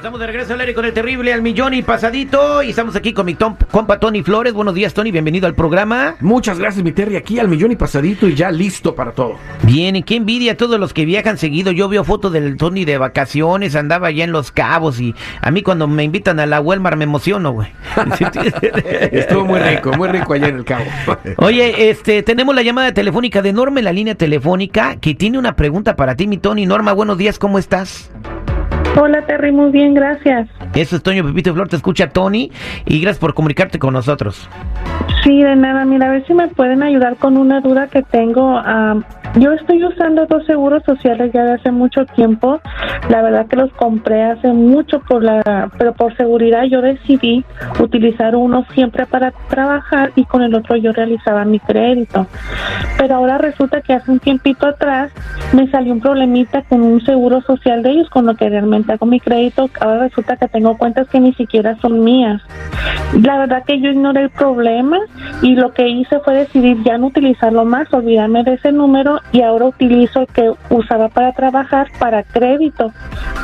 Estamos de regreso al aire con el terrible al millón y pasadito. Y estamos aquí con mi tom- compa Tony Flores. Buenos días, Tony. Bienvenido al programa. Muchas gracias, mi Terry. Aquí al millón y pasadito y ya listo para todo. Bien, y qué envidia a todos los que viajan seguido. Yo veo fotos del Tony de vacaciones, andaba allá en Los Cabos. Y a mí, cuando me invitan a la Walmart, me emociono, güey. Estuvo muy rico, muy rico allá en el cabo. Oye, este, tenemos la llamada telefónica de Norma en la línea telefónica que tiene una pregunta para ti, mi Tony. Norma, buenos días, ¿cómo estás? Hola Terry, muy bien, gracias. Eso es Toño Pepito Flor, te escucha Tony y gracias por comunicarte con nosotros. Sí, de nada, mira, a ver si me pueden ayudar con una duda que tengo. Am, yo estoy usando dos seguros sociales ya de hace mucho tiempo. La verdad que los compré hace mucho por la, pero por seguridad yo decidí utilizar uno siempre para trabajar y con el otro yo realizaba mi crédito. Pero ahora resulta que hace un tiempito atrás me salió un problemita con un seguro social de ellos con lo que realmente hago mi crédito. Ahora resulta que tengo cuentas que ni siquiera son mías. La verdad que yo ignoré el problema y lo que hice fue decidir ya no utilizarlo más, olvidarme de ese número y ahora utilizo el que usaba para trabajar para crédito.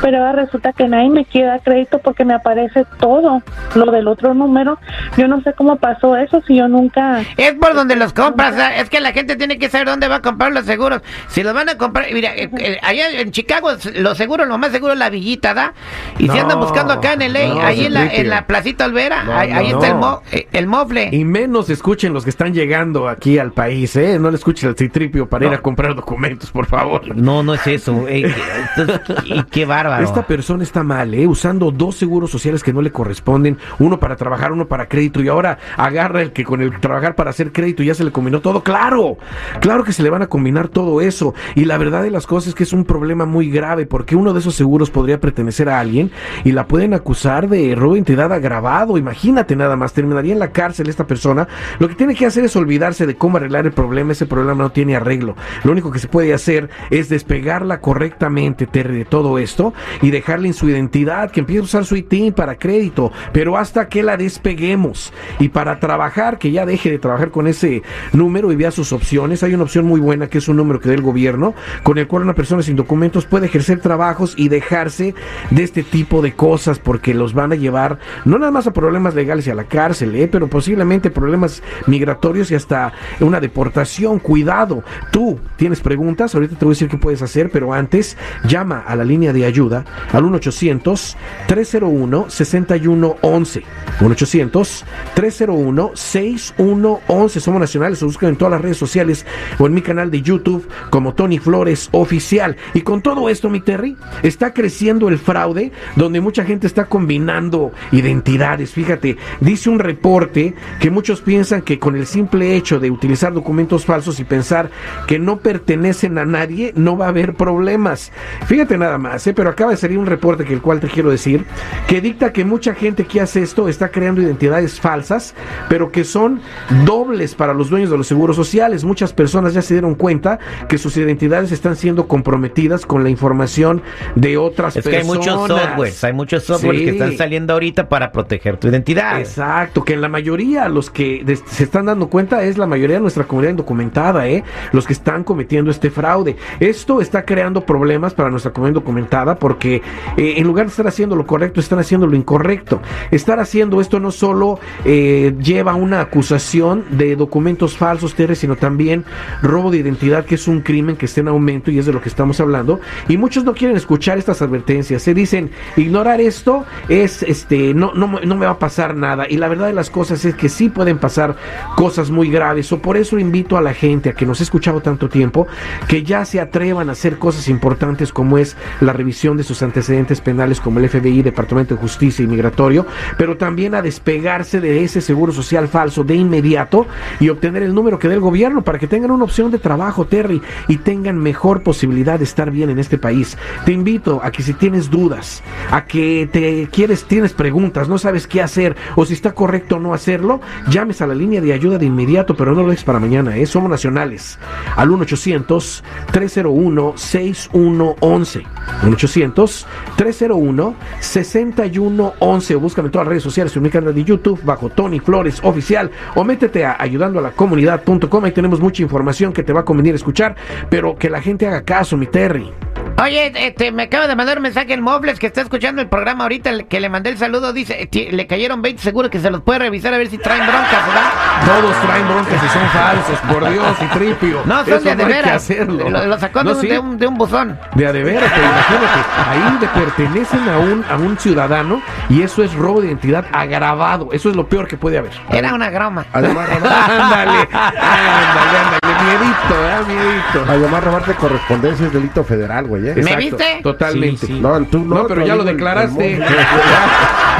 Pero ahora resulta que nadie me quiere dar crédito porque me aparece todo lo del otro número. Yo no sé cómo pasó eso si yo nunca... Es por donde los compras, es que la gente tiene que saber dónde va a comprar los seguros. Si los van a comprar, mira, eh, eh, allá en Chicago los seguros, lo más seguro es la villita, ¿da? Y si No, andan buscando acá en el no, ahí en la, en la placita Olvera, No, ahí, no, ahí está el, mo- eh, el mofle. Y menos escuchen los que están llegando aquí al país, ¿eh? No le escuchen al citripio para ir a comprar documentos, por favor. No, no es eso. eh, entonces, y qué bárbaro. Esta persona está mal, ¿eh? Usando dos seguros sociales que no le corresponden, uno para trabajar, uno para crédito, y ahora agarra el que con el trabajar para hacer crédito ya se le combinó todo. ¡Claro! Claro que se le van a combinar todo eso. Y la verdad de las cosas es que es un problema muy grave, porque uno de esos seguros podría pertenecer a alguien y la pueden acusar de robo de identidad agravado. Imagínate nada más, terminaría en la cárcel esta persona. Lo que tiene que hacer es olvidarse de cómo arreglar el problema. Ese problema no tiene arreglo. Lo único que se puede hacer es despegarla correctamente, Terry, de todo esto y dejarle en su identidad, que empiece a usar su ITIN para crédito, pero hasta que la despeguemos. Y para trabajar, que ya deje de trabajar con ese número y vea sus opciones. Hay una opción muy buena que es un número que da el gobierno, con el cual una persona sin documentos puede ejercer trabajos y dejarse de este tipo de cosas, porque los van a llevar no nada más a problemas legales y a la cárcel, ¿eh? pero posiblemente problemas migratorios y hasta una deportación. Cuidado, tú tienes preguntas, ahorita te voy a decir qué puedes hacer, pero antes llama a la línea de ayuda al 1-800-301-6111. 1-800-301-6111. Somos nacionales, se buscan en todas las redes sociales o en mi canal de YouTube como Tony Flores Oficial. Y con todo esto, mi Terry, está creciendo el fraude donde mucha gente está combinando identidades. Fíjate, dice un reporte que muchos piensan que con el simple hecho de utilizar documentos falsos y pensar que no pertenecen a nadie, no va a haber problemas. Fíjate nada más, ¿eh? pero acaba de salir un reporte que el cual te quiero decir, que dicta que mucha gente que hace esto está creando identidades falsas, pero que son dobles para los dueños de los seguros sociales. Muchas personas ya se dieron cuenta que sus identidades están siendo comprometidas con la información de otras Es que hay personas. muchos softwares, hay muchos softwares Sí. que están saliendo ahorita para proteger tu identidad. Exacto, que en la mayoría los que se están dando cuenta es la mayoría de nuestra comunidad indocumentada, ¿eh? los que están cometiendo este fraude. Esto está creando problemas para nuestra comunidad indocumentada porque eh, en lugar de estar haciendo lo correcto, están haciendo lo incorrecto. Estar haciendo esto no solo eh, lleva una acusación de documentos falsos, Terry, sino también robo de identidad, que es un crimen que está en aumento y es de lo que estamos hablando. Y muchos no quieren escuchar estas advertencias. Se dicen, ignorar esto es, este, no, no, no me va a pasar nada. Y la verdad de las cosas es que sí pueden pasar cosas muy graves. O por eso invito a la gente a que nos ha escuchado tanto tiempo que ya se atrevan a hacer cosas importantes como es la revisión de sus antecedentes penales como el FBI, Departamento de Justicia y Migratorio, pero también a despegarse de ese seguro social falso de inmediato y obtener el número que dé el gobierno para que tengan una opción de trabajo, Terry, y tengan mejor posibilidad de estar bien en este país. Te invito a que si tienes dudas, a que te quieres, tienes preguntas, no sabes qué hacer o si está correcto no hacerlo, llames a la línea de ayuda de inmediato, pero no lo dejes para mañana, ¿eh? somos nacionales. Al 1-800-301-6111. 1-800-301-6111. O búscame en todas las redes sociales, en mi canal de YouTube, bajo Tony Flores Oficial, o métete a ayudando a la comunidad.com. Ahí tenemos mucha información que te va a convenir escuchar, pero que la gente haga caso, mi Terry. Oye, este, me acaba de mandar un mensaje el Mobles que está escuchando el programa ahorita, el que le mandé el saludo, dice, le cayeron 20 seguro que se los puede revisar a ver si traen broncas, ¿verdad? Todos traen broncas y son falsos, por Dios, y tripio. No, son Eso de, de no hay que veras. hacerlo. Lo, lo sacó No, de, un, sí. de, un, de un buzón. De a de veras, pero imagínate, ahí le pertenecen a un, a un ciudadano y eso es robo de identidad agravado. Eso es lo peor que puede haber. Era una groma. Además, robar, ándale, ándale, ándale, miedito, ¿eh? Miedito. además, robarte correspondencia es delito federal, güey. ¿Eh? ¿Me Exacto, viste? Totalmente. No, tú no, No, pero ya lo declaraste.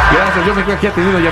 Gracias, yo me creo que ha tenido ya